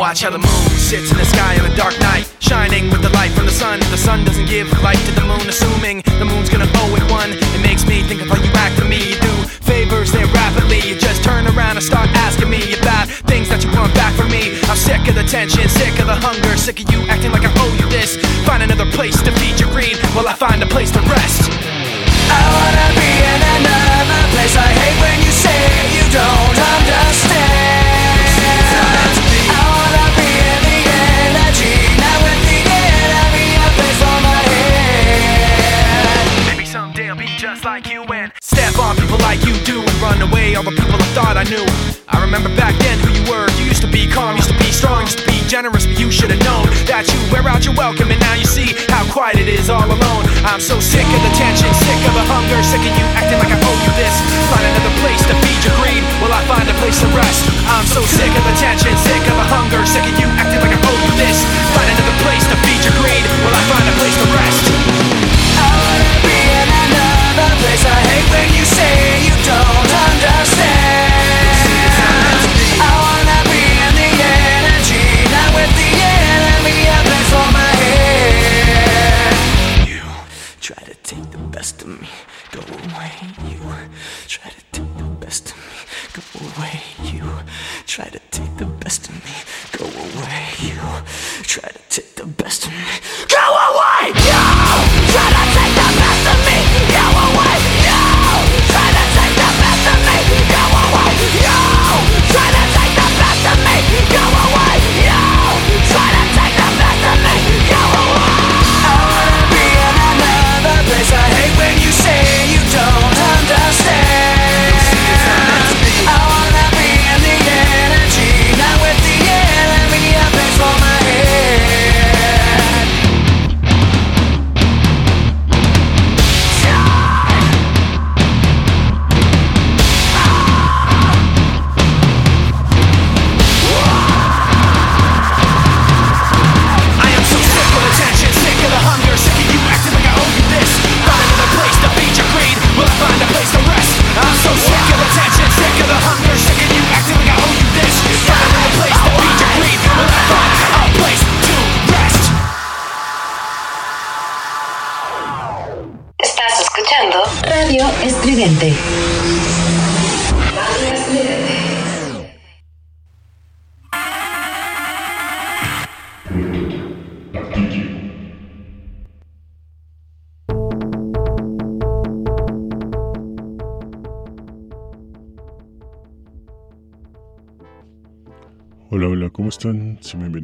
Watch how the moon sits in the sky on a dark night, shining with the light from the sun. The sun doesn't give light to the moon, assuming the moon's gonna owe it one. It makes me think of how you act to me. You do favors there rapidly. You just turn around and start asking me about things that you want back from me. I'm sick of the tension, sick of the hunger, sick of you acting like I owe you this. Find another place to feed your greed while I find a place to rest. I wanna be in another place. I hate when you say you don't the people I thought I knew. I remember back then who you were. You used to be calm, used to be strong, used to be generous, but you should have known that you wear out your welcome and now you see how quiet it is all alone. I'm so sick of the tension, sick of the hunger, sick of you acting like I owe you this. Find another place to feed your greed while I find a place to rest. I'm so sick of the tension, sick of the hunger, sick of you acting like I owe you this. Find another place to feed your greed while I find a place to rest. I wanna be in another place. I hate when you say you don't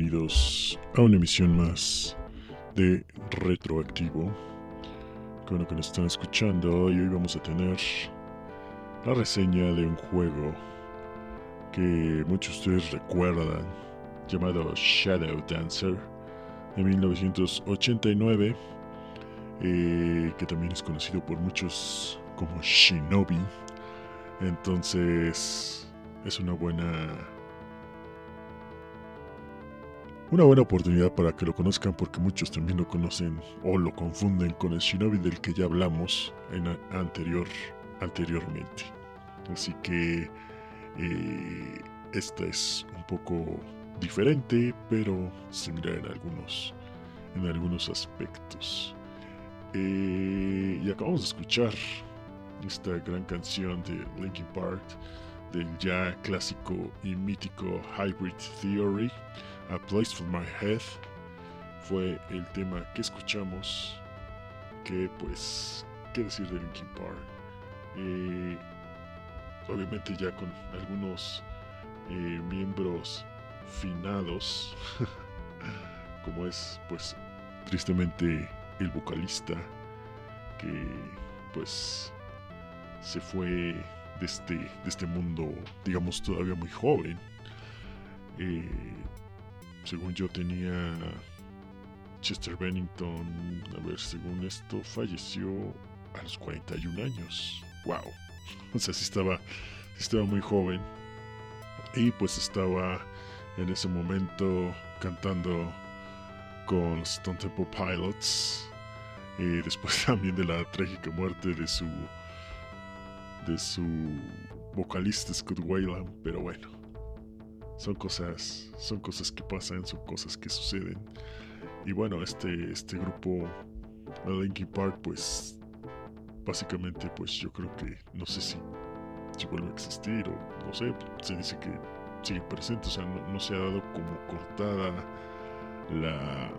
bienvenidos a una emisión más de Retroactivo. Qué bueno que nos están escuchando y hoy vamos a tener la reseña de un juego que muchos de ustedes recuerdan, llamado Shadow Dancer, de 1989, eh, que también es conocido por muchos como Shinobi. Entonces, es una buena una buena oportunidad para que lo conozcan porque muchos también lo conocen o lo confunden con el Shinobi del que ya hablamos en anterior, anteriormente. Así que eh, esta es un poco diferente, pero similar en algunos, en algunos aspectos. Eh, y acabamos de escuchar esta gran canción de Linkin Park del ya clásico y mítico Hybrid Theory. A Place for My Head fue el tema que escuchamos. Que pues, ¿qué decir de Linkin Park? Eh, obviamente ya con algunos eh, miembros finados, como es pues tristemente el vocalista que pues se fue de este, de este mundo, digamos, todavía muy joven. Eh, según yo tenía Chester Bennington, a ver, según esto, falleció a los 41 años. ¡Wow! O sea, sí estaba, estaba muy joven. Y pues estaba en ese momento cantando con Stone Temple Pilots. Y después también de la trágica muerte de su de su vocalista Scott Wayland, pero bueno, son cosas, son cosas que pasan, son cosas que suceden. Y bueno, este, este grupo, Linkin Park, pues básicamente, pues yo creo que no sé si, si vuelve a existir o no sé, se dice que sigue presente, o sea, no, se ha dado como cortada la,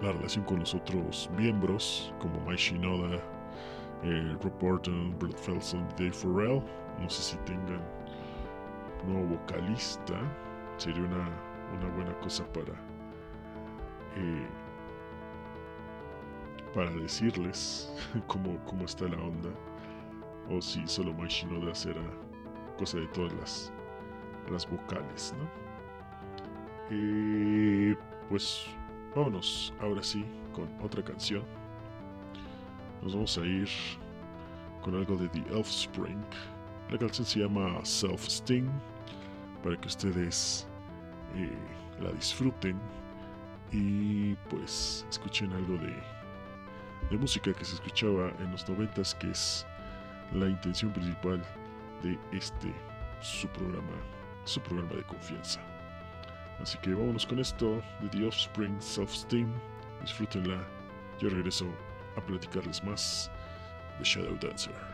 la relación con los otros miembros, como Mike Shinoda, eh, Rob Burton, Brett Felson, Dave Farrell. No sé si tengan nuevo vocalista. Sería una, una buena cosa para eh, para decirles cómo, cómo está la onda. O si solo Mike Shinoda será cosa de todas las, las vocales, ¿no? Eh, pues vámonos ahora sí con otra canción. Nos vamos a ir con algo de The Spring. La canción se llama Self Sting para que ustedes eh, la disfruten y pues escuchen algo de, de música que se escuchaba en los noventas que es la intención principal de este su programa, su programa de confianza. Así que vámonos con esto de The Offspring Self Steam. Disfrútenla. Yo regreso a platicarles más de Shadow Dancer.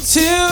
to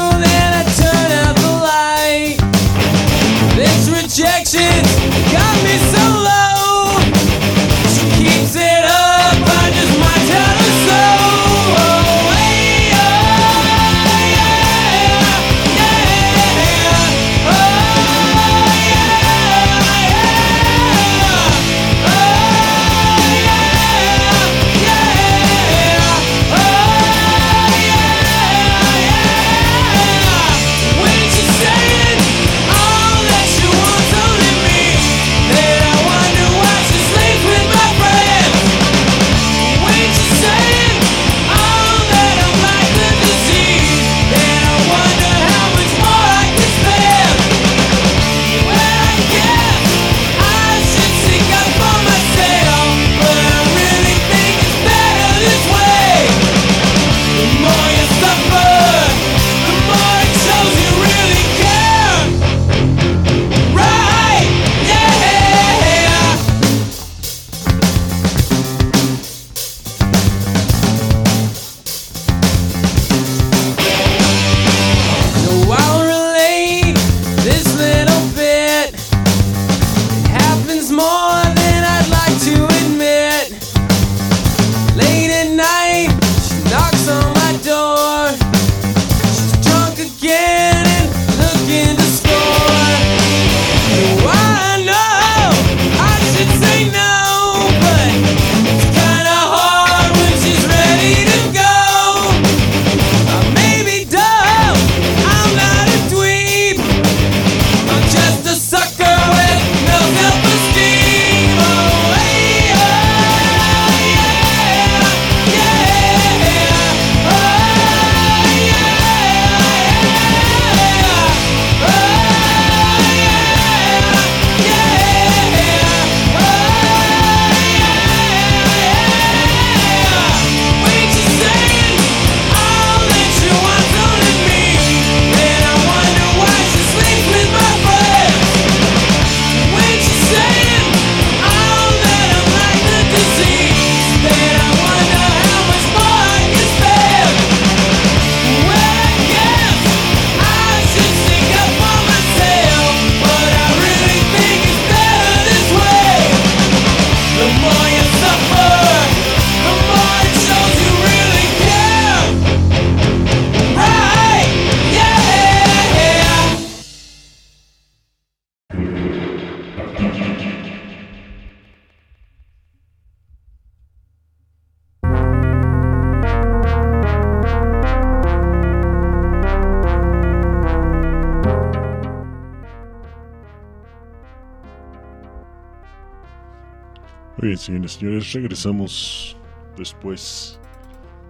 Señores, señores, regresamos después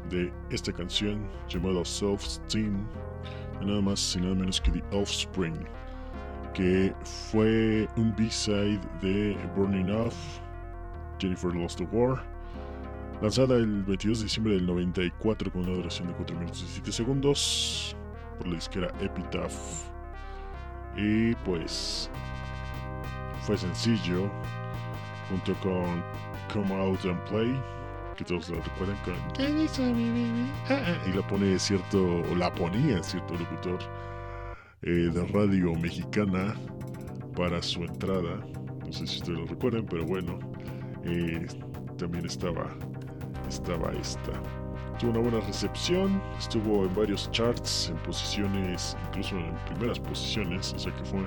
de esta canción llamada Self Steam, nada más y nada menos que The Offspring, que fue un B-side de Burning Off, Jennifer Lost the War, lanzada el 22 de diciembre del 94 con una duración de 4 minutos y 17 segundos por la disquera Epitaph. Y pues fue sencillo, junto con Come Out and Play, que todos la recuerdan con ah, ah", y la pone cierto, o la ponía cierto locutor eh, de radio mexicana para su entrada. No sé si ustedes lo recuerdan, pero bueno, eh, también estaba, estaba esta tuvo una buena recepción, estuvo en varios charts, en posiciones, incluso en primeras posiciones, o sea que fue,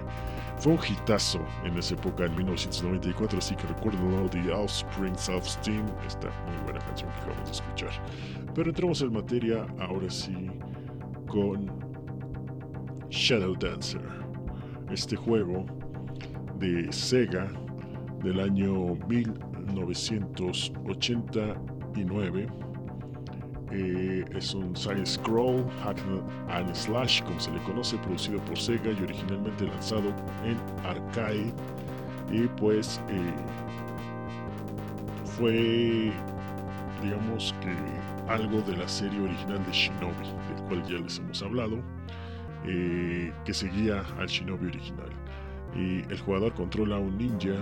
fue un hitazo en esa época, en 1994, así que recuerdo The Offspring Self Steam, esta muy buena canción que acabamos de escuchar. Pero entramos en materia ahora sí con Shadow Dancer, este juego de Sega del año 1989 eh, es un side scroll, hack and slash, como se le conoce, producido por Sega y originalmente lanzado en arcade. Y pues eh, fue, digamos que, algo de la serie original de Shinobi, del cual ya les hemos hablado, eh, que seguía al Shinobi original. Y el jugador controla a un ninja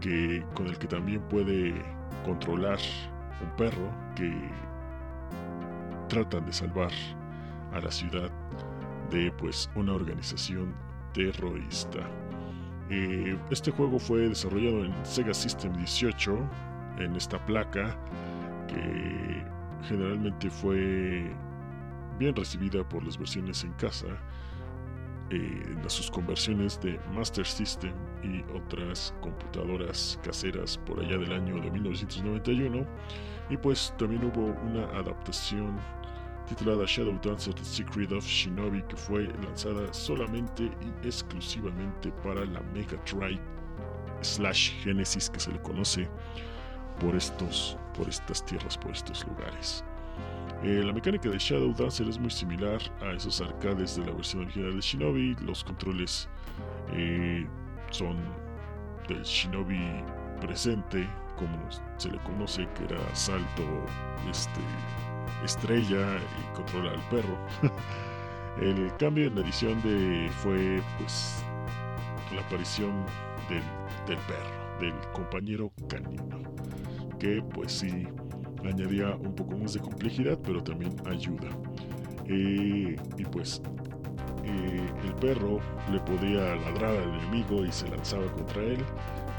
que, con el que también puede controlar un perro que tratan de salvar a la ciudad de pues una organización terrorista. Eh, este juego fue desarrollado en Sega System 18 en esta placa que generalmente fue bien recibida por las versiones en casa eh, sus conversiones de Master System y otras computadoras caseras por allá del año de 1991 y pues también hubo una adaptación titulada Shadow Dancer The Secret of Shinobi que fue lanzada solamente y exclusivamente para la Mega Drive slash Genesis que se le conoce por estos por estas tierras por estos lugares eh, la mecánica de Shadow Dancer es muy similar a esos arcades de la versión original de Shinobi los controles eh, son del Shinobi presente como se le conoce que era salto este estrella y controla al perro. el cambio en la edición de fue pues la aparición del, perro, del compañero canino, que pues sí añadía un poco más de complejidad, pero también ayuda. Eh, y pues eh, el perro le podía ladrar al enemigo y se lanzaba contra él,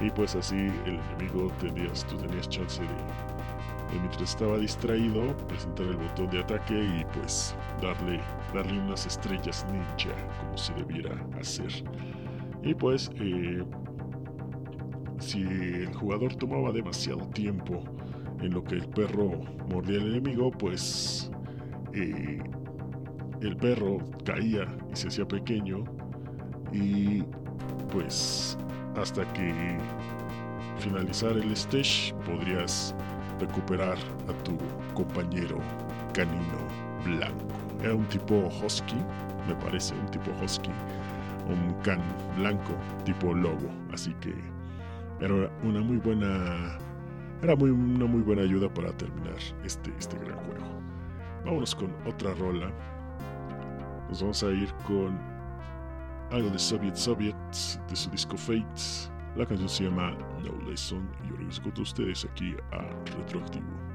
y pues así el enemigo tenías, tú tenías chance de mientras estaba distraído, presentar el botón de ataque y pues darle, darle unas estrellas ninja como se debiera hacer. Y pues eh, si el jugador tomaba demasiado tiempo en lo que el perro mordía al enemigo, pues eh, el perro caía y se hacía pequeño y pues hasta que finalizar el stage podrías recuperar a tu compañero canino blanco. Era un tipo husky, me parece, un tipo husky, un can blanco tipo lobo, así que era una muy buena era muy, una muy buena ayuda para terminar este, este gran juego. Vámonos con otra rola. Nos vamos a ir con algo de Soviet Soviet de su disco Fate la canción se llama No Lesson y yo les a ustedes aquí a Retroactivo.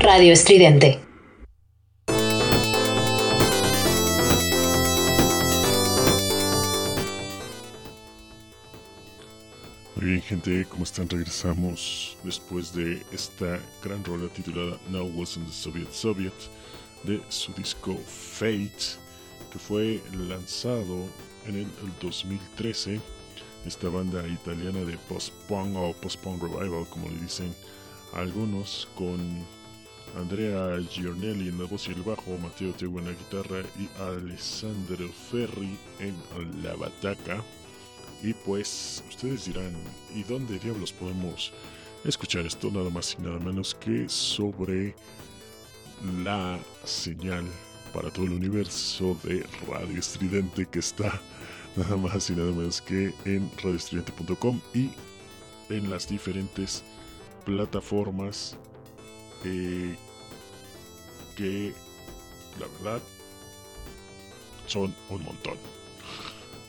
Radio Estridente. Muy bien, gente, ¿cómo están? Regresamos después de esta gran rola titulada Now Wasn't the Soviet Soviet de su disco Fate, que fue lanzado en el 2013. Esta banda italiana de post-punk o post-punk revival, como le dicen algunos, con Andrea Giornelli en la voz y el bajo, Mateo Tegu en la guitarra y Alessandro Ferri en la bataca. Y pues ustedes dirán, ¿y dónde diablos podemos escuchar esto? Nada más y nada menos que sobre la señal para todo el universo de Radio Estridente que está nada más y nada menos que en radioestridente.com y en las diferentes plataformas eh, que la verdad son un montón.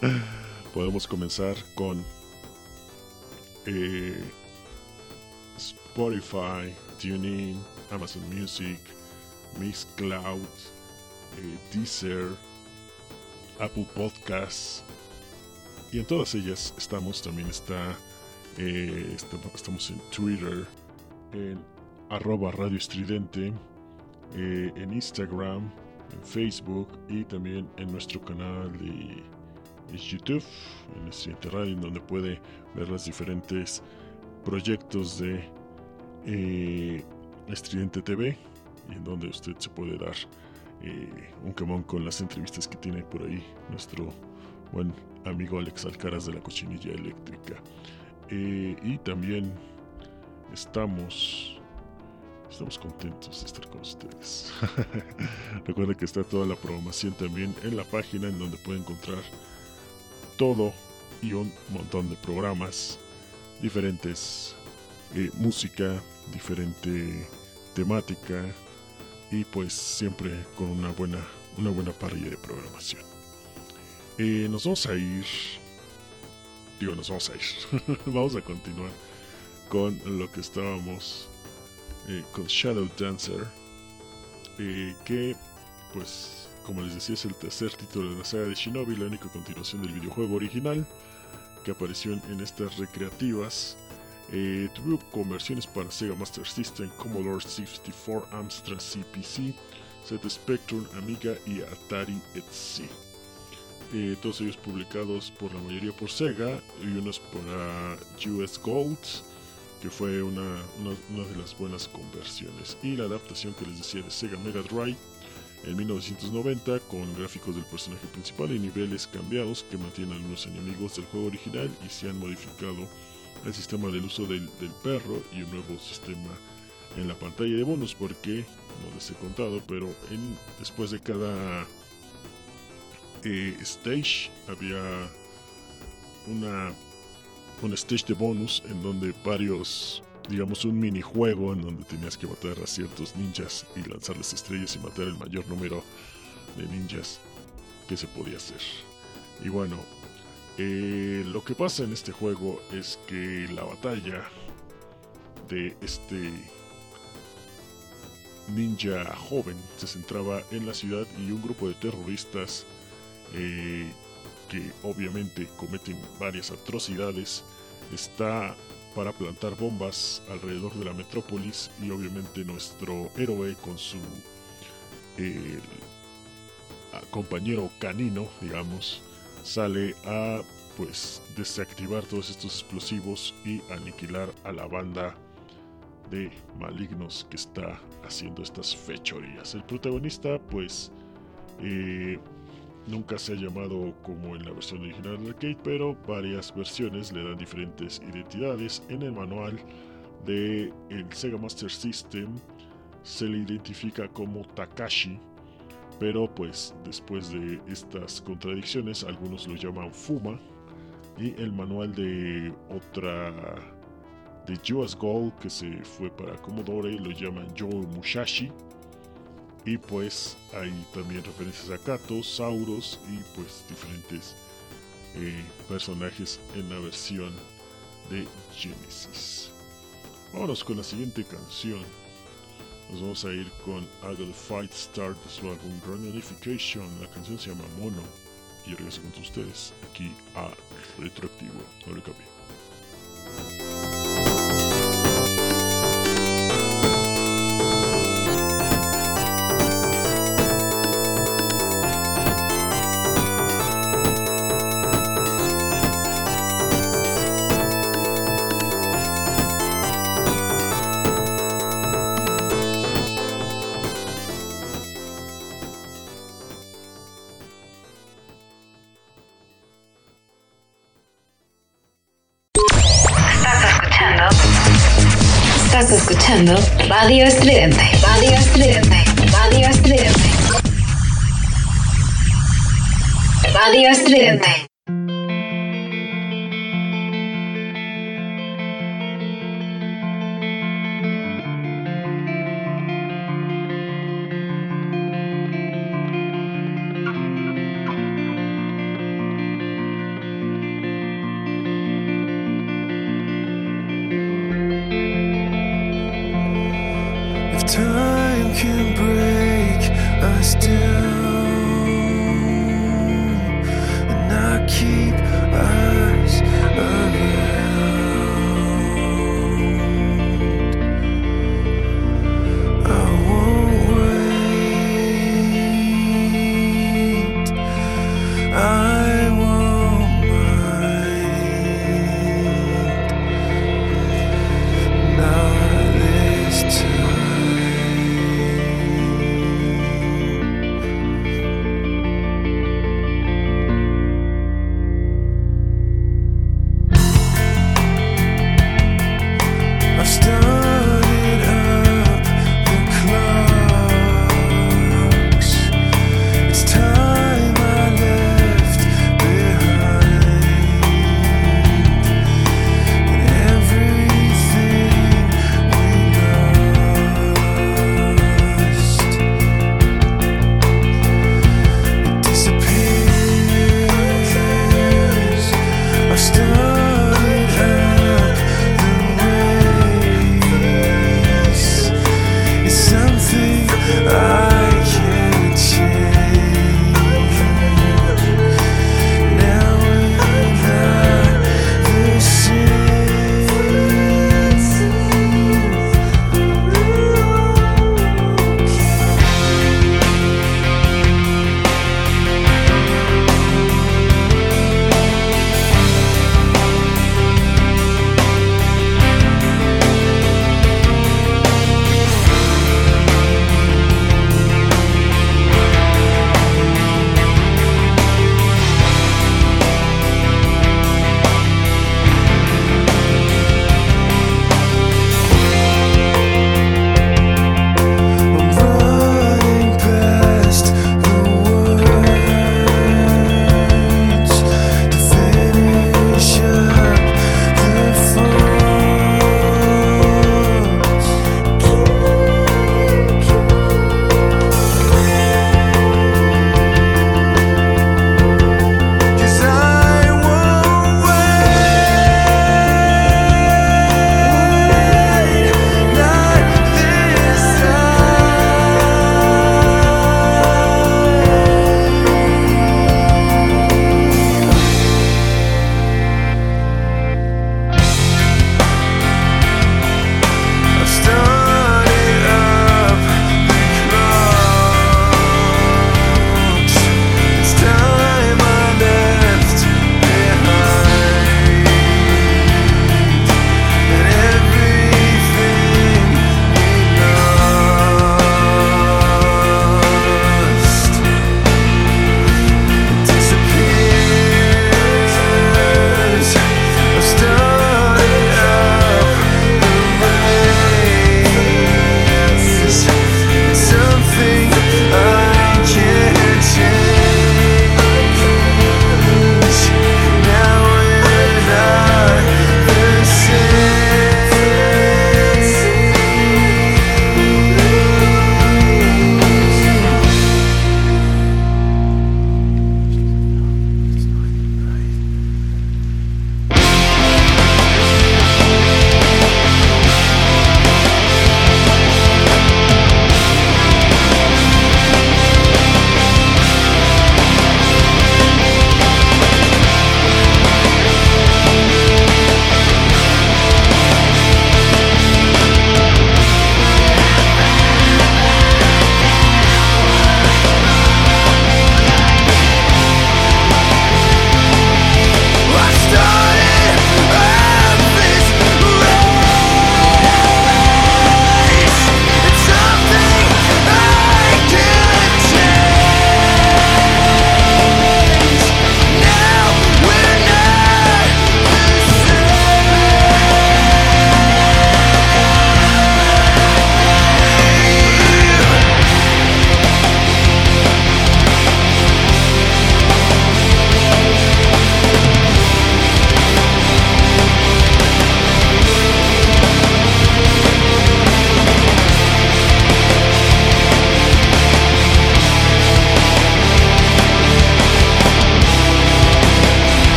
Podemos comenzar con eh, Spotify, TuneIn, Amazon Music, Miss Cloud, eh, Deezer, Apple Podcasts. Y en todas ellas estamos, también está, eh, estamos en Twitter, en arroba Radio Estridente, eh, en Instagram, en Facebook y también en nuestro canal de, YouTube, en el siguiente radio, en donde puede ver los diferentes proyectos de eh, Estridente TV y en donde usted se puede dar un camón con las entrevistas que tiene por ahí nuestro buen amigo Alex Alcaraz de la cochinilla eléctrica. Y también estamos Estamos contentos de estar con ustedes. Recuerden que está toda la programación también en la página en donde pueden encontrar todo y un montón de programas diferentes, eh, música, diferente temática y pues siempre con una buena, una buena parrilla de programación. Eh, nos vamos a ir. Digo, nos vamos a ir. vamos a continuar con lo que estábamos eh, con Shadow Dancer. Eh, que, pues, como les decía, es el tercer título de la saga de Shinobi, la única continuación del videojuego original que apareció en, estas recreativas. Eh, tuvo conversiones para Sega Master System, Commodore 64, Amstrad CPC, Z Spectrum, Amiga y Atari ETC. Todos ellos publicados por la mayoría por Sega y unos para US Gold, que fue una, una, de las buenas conversiones. Y la adaptación que les decía de Sega Mega Drive en 1990 con gráficos del personaje principal y niveles cambiados que mantienen algunos enemigos del juego original y se han modificado el sistema del uso del, perro y un nuevo sistema en la pantalla de bonus porque no les he contado pero en, después de cada eh, stage había una un stage de bonus en donde varios digamos un minijuego en donde tenías que matar a ciertos ninjas y lanzarles estrellas y matar el mayor número de ninjas que se podía hacer. Y bueno eh, lo que pasa en este juego es que la batalla de este ninja joven se centraba en la ciudad y un grupo de terroristas eh, que obviamente cometen varias atrocidades está para plantar bombas alrededor de la metrópolis y obviamente nuestro héroe con su compañero canino digamos sale a pues desactivar todos estos explosivos y aniquilar a la banda de malignos que está haciendo estas fechorías. El protagonista pues eh, nunca se ha llamado como en la versión original del arcade, pero varias versiones le dan diferentes identidades. En el manual de el Sega Master System se le identifica como Takashi pero pues después de estas contradicciones, algunos lo llaman Fuma. Y el manual de otra de US Gold que se fue para Commodore lo llaman Joe Mushashi. Y pues hay también referencias a Kato, Sauros y pues diferentes eh, personajes en la versión de Genesis. Vámonos con la siguiente canción nos vamos a ir con Got Fight Start de su álbum Unification. La canción se llama Mono. Y regreso con ustedes aquí a Retroactivo. No le cambie. Radio Estridente. Radio Estridente. Radio Estridente. Radio.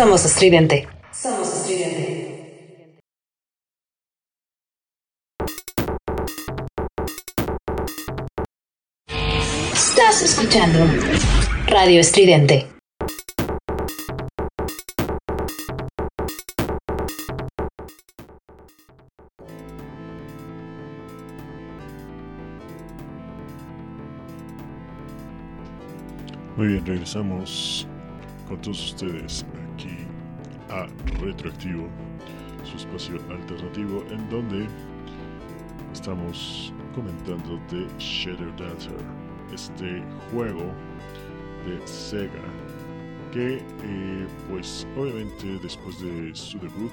Somos estridente. Somos estridente. Estás escuchando Radio Estridente. Muy bien, regresamos con todos ustedes aquí a Retroactivo, su espacio alternativo en donde estamos comentando de Shadow Dancer, este juego de Sega que eh, pues obviamente después de su debut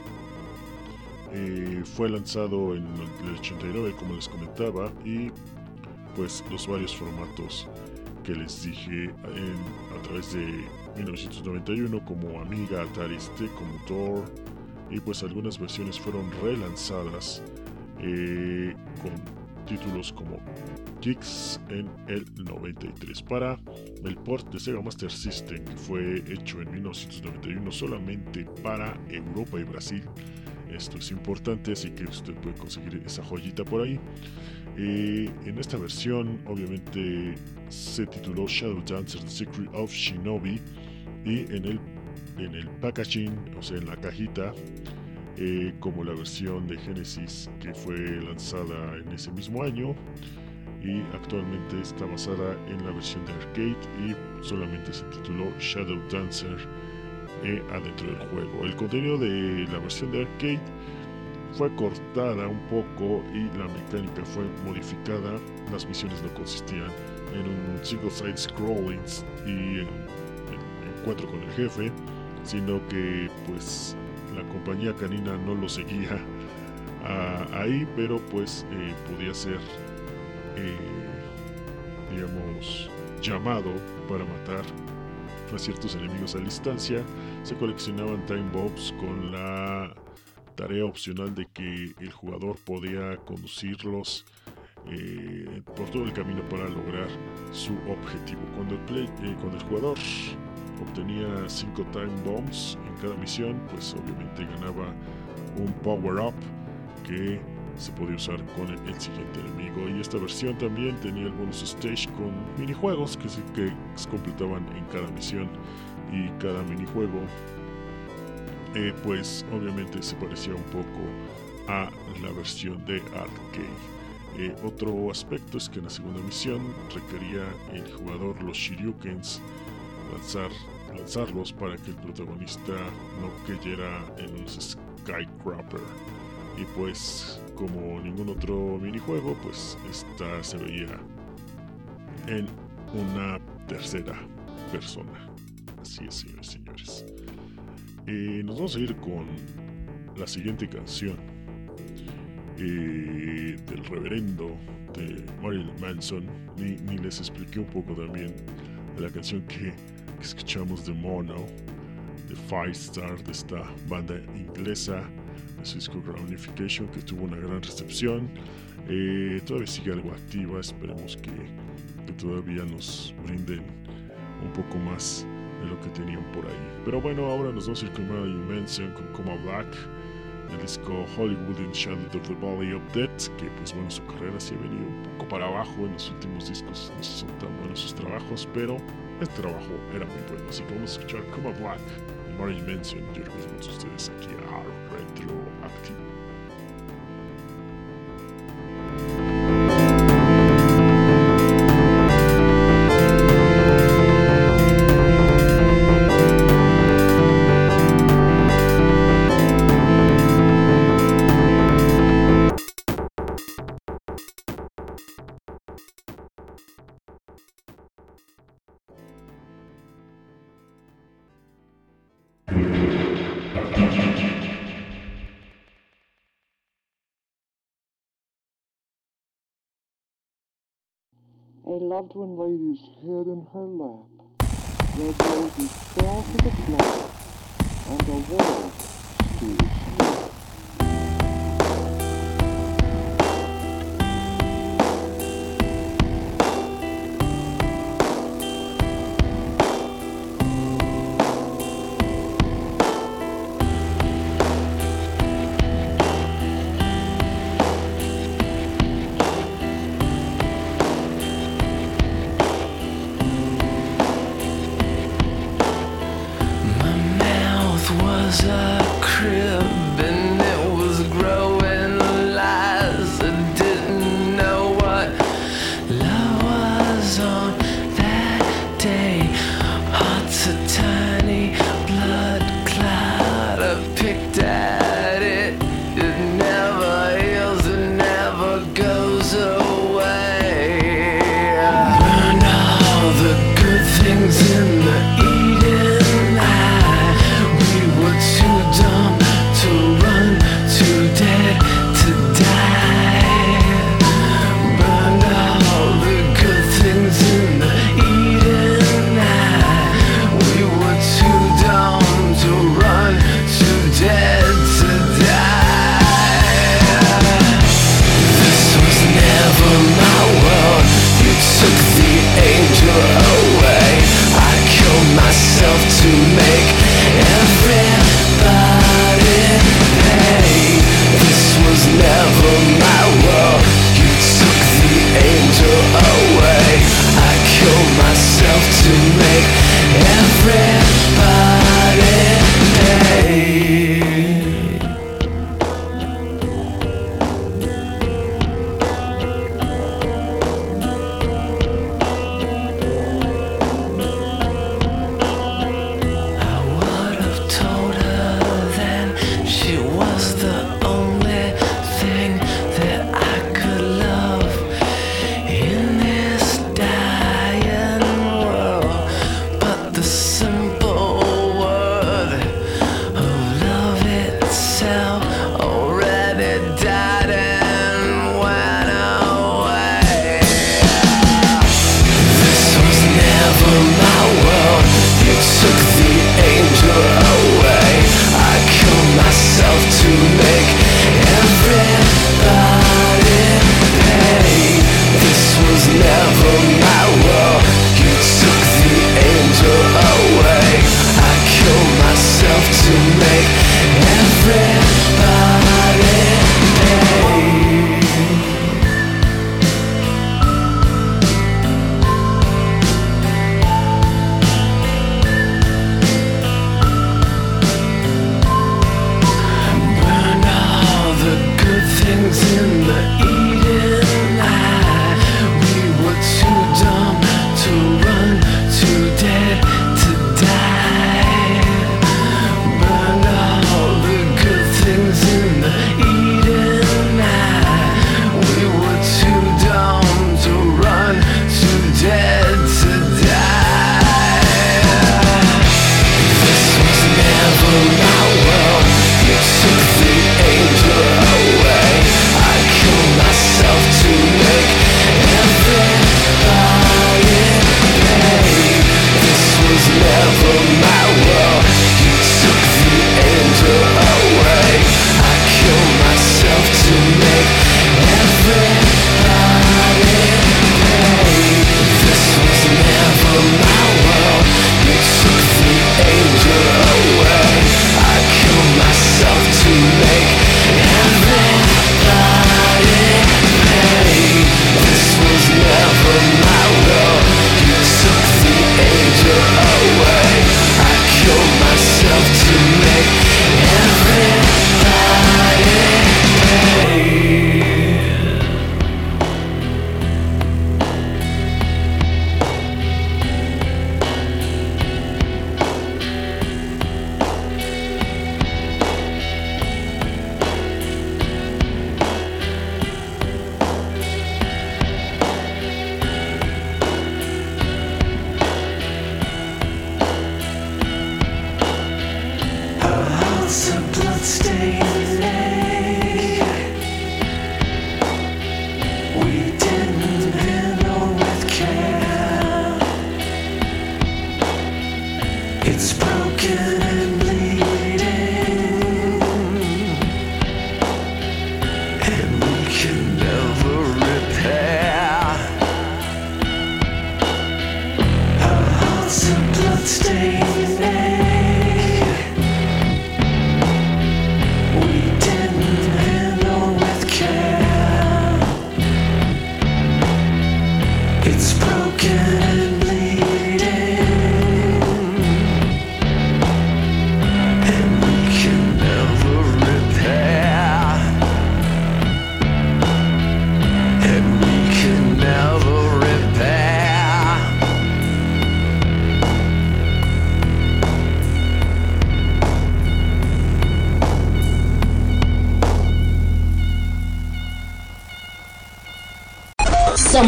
eh, fue lanzado en el 89 como les comentaba y pues los varios formatos que les dije en, a través de 1991 como Amiga, Atari ST, Commodore y pues algunas versiones fueron relanzadas eh, con títulos como Kicks en el 93 para el port de Sega Master System que fue hecho en 1991 solamente para Europa y Brasil. Esto es importante así que usted puede conseguir esa joyita por ahí. Eh, en esta versión obviamente se tituló Shadow Dancer The Secret of Shinobi y en el, en el packaging, o sea en la cajita, eh, como la versión de Genesis que fue lanzada en ese mismo año y actualmente está basada en la versión de arcade y solamente se tituló Shadow Dancer eh, adentro del juego. El contenido de la versión de arcade fue cortada un poco y la mecánica fue modificada. Las misiones no consistían en un single side scrolling y en, con el jefe, sino que pues la compañía canina no lo seguía ahí, pero pues eh, podía ser, eh, digamos, llamado para matar a ciertos enemigos a distancia. Se coleccionaban time bombs con la tarea opcional de que el jugador podía conducirlos eh, por todo el camino para lograr su objetivo. Cuando el, play, cuando el jugador obtenía 5 time bombs en cada misión, pues obviamente ganaba un power up que se podía usar con el, siguiente enemigo. Y esta versión también tenía el bonus stage con minijuegos que se, que se completaban en cada misión y cada minijuego eh, pues obviamente se parecía un poco a la versión de arcade. Eh, otro aspecto es que en la segunda misión requería el jugador los shurikens lanzar, lanzarlos para que el protagonista no cayera en un Skycrapper. Y pues como ningún otro minijuego, pues esta se veía en una tercera persona. Así es, señores y señores. Eh, nos vamos a ir con la siguiente canción eh, del reverendo de Marilyn Manson. Ni, les expliqué un poco también la canción que, escuchamos de Mono, de Five Star, de esta banda inglesa de su disco Groundification, que tuvo una gran recepción. Eh, todavía sigue algo activa, esperemos que, que todavía nos brinden un poco más de lo que tenían por ahí. Pero bueno, ahora nos vamos a ir con una Manson con Coma Black, el disco Hollywood in Shadow of the Valley of Death, que pues bueno, su carrera se ha venido un poco para abajo en los últimos discos, no son tan buenos sus trabajos, pero este trabajo era muy bueno. Así a escuchar Coma Black y Marilyn Manson. Yo regreso con ustedes aquí a loved one lady's head in her lap. Red roses fell to the floor, and the world stood still.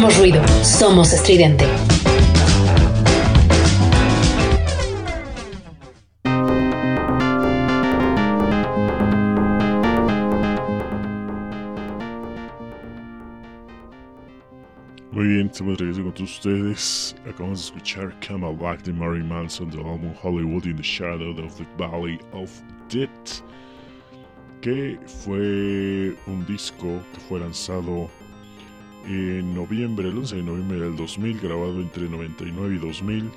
Somos ruido, somos estridente. Muy bien, estamos de regreso con todos ustedes. Acabamos de escuchar Come Back de Mary Manson del álbum Hollywood in the Shadow of the Valley of Death, que fue un disco que fue lanzado en noviembre, el 11 de noviembre del 2000, grabado entre 99 y 2000,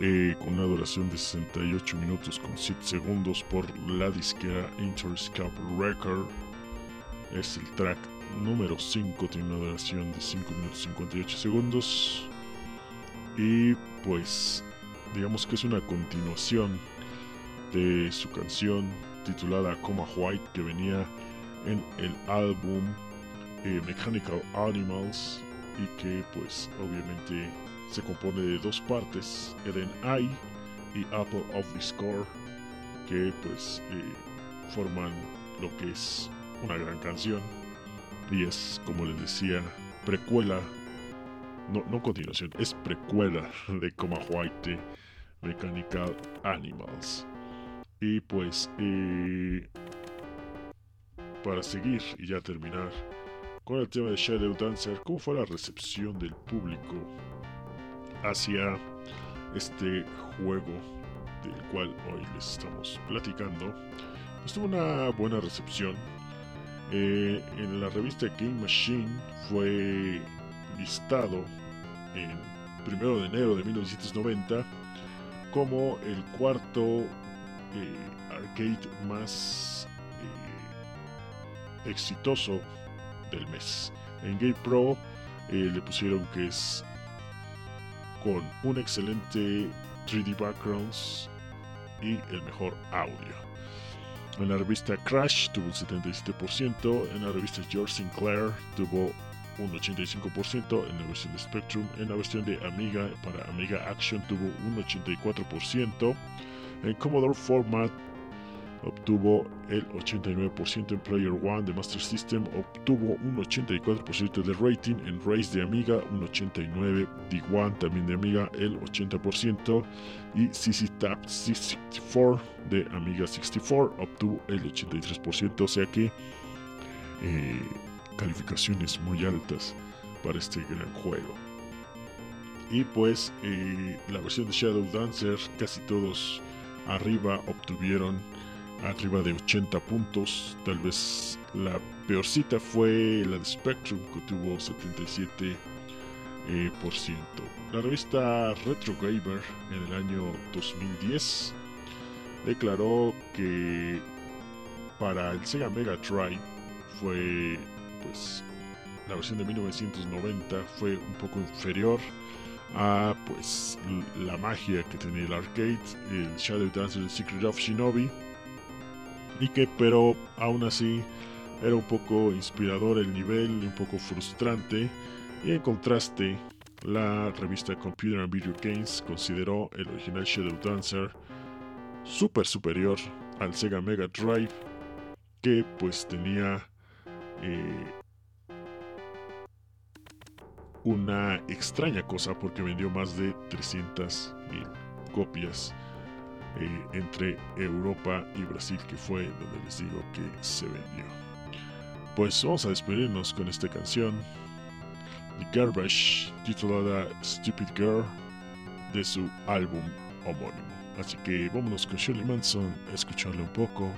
eh, con una duración de 68 minutos con 7 segundos por la disquera Interscope Record. Es el track número 5, tiene una duración de 5 minutos 58 segundos. Y pues, digamos que es una continuación de su canción titulada Coma White que venía en el álbum eh, Mechanical Animals y que pues obviamente se compone de dos partes, Eden Eye y Apple of the Score, que pues eh, forman lo que es una gran canción. Y es como les decía precuela no, no continuación es precuela de Coma White Mechanical Animals. Y pues eh, para seguir y ya terminar con el tema de Shadow Dancer, ¿cómo fue la recepción del público hacia este juego del cual hoy les estamos platicando? Pues tuvo una buena recepción. Eh, en la revista Game Machine fue listado en 1 de enero de 1990 como el cuarto eh, arcade más eh, exitoso del mes. En Game Pro eh, le pusieron que es con un excelente 3D backgrounds y el mejor audio. En la revista Crash tuvo un 77%, en la revista George Sinclair tuvo un 85%, en la versión de Spectrum, en la versión de Amiga para Amiga Action tuvo un 84%, en Commodore Format obtuvo el 89% en Player One de Master System, obtuvo un 84% de rating en Race de Amiga, un 89% D1 también de Amiga, el 80% y CC Tap 64 de Amiga 64 obtuvo el 83%, o sea que eh, calificaciones muy altas para este gran juego. Y pues eh, la versión de Shadow Dancer, casi todos arriba obtuvieron arriba de 80 puntos. Tal vez la peorcita fue la de Spectrum, que tuvo 77%. Eh. La revista Retro Gamer en el año 2010 declaró que para el Sega Mega Drive fue pues la versión de 1990 fue un poco inferior a pues la magia que tenía el arcade, el Shadow Dancer The Secret of Shinobi y que pero aún así era un poco inspirador el nivel, un poco frustrante y en contraste la revista Computer and Video Games consideró el original Shadow Dancer super superior al Sega Mega Drive que pues tenía eh, una extraña cosa porque vendió más de 300.000 copias eh, entre Europa y Brasil, que fue donde les digo que se vendió. Pues vamos a despedirnos con esta canción, The Garbage, titulada Stupid Girl, de su álbum homónimo. Así que vámonos con Shirley Manson a escucharle un poco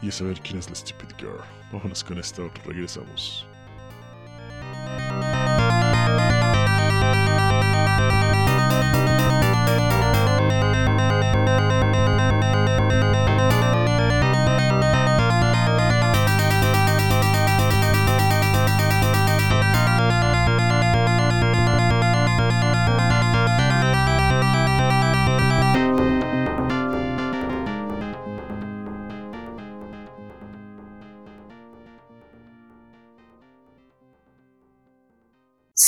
y a saber quién es la Stupid Girl. Vámonos con esto, regresamos.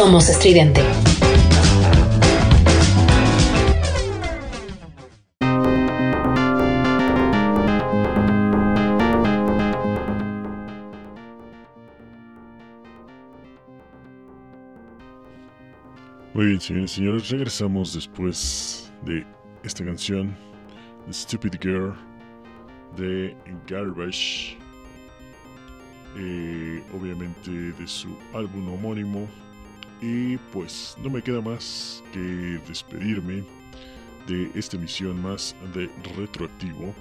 Somos estridente. Muy bien, señores y señores, regresamos después de esta canción, The Stupid Girl, de Garbage, eh, obviamente de su álbum homónimo. Y pues no me queda más que despedirme de esta emisión más de Retroactivo.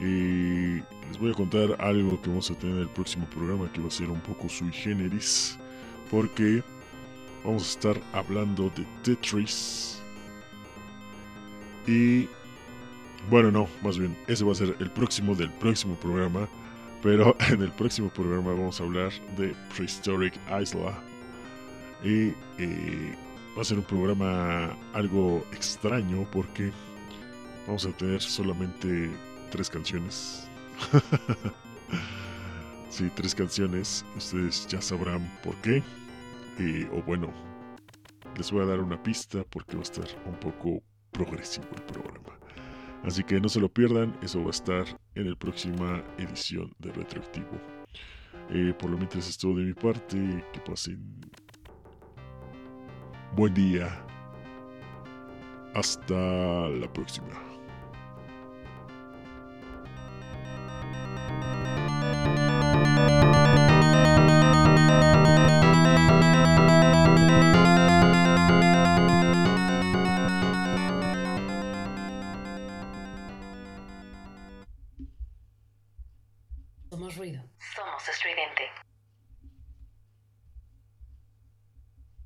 Eh, les voy a contar algo que vamos a tener en el próximo programa que va a ser un poco sui generis, porque vamos a estar hablando de Tetris. Y bueno, no, más bien, ese va a ser el próximo del próximo programa. Pero en el próximo programa vamos a hablar de Prehistoric Isla. Y eh, va a ser un programa algo extraño porque vamos a tener solamente tres canciones. Sí, tres canciones. Ustedes ya sabrán por qué. O bueno, les voy a dar una pista porque va a estar un poco progresivo el programa. Así que no se lo pierdan, eso va a estar en la próxima edición de Retroactivo. Eh, por lo mientras es todo de mi parte, que pasen buen día. Hasta la próxima.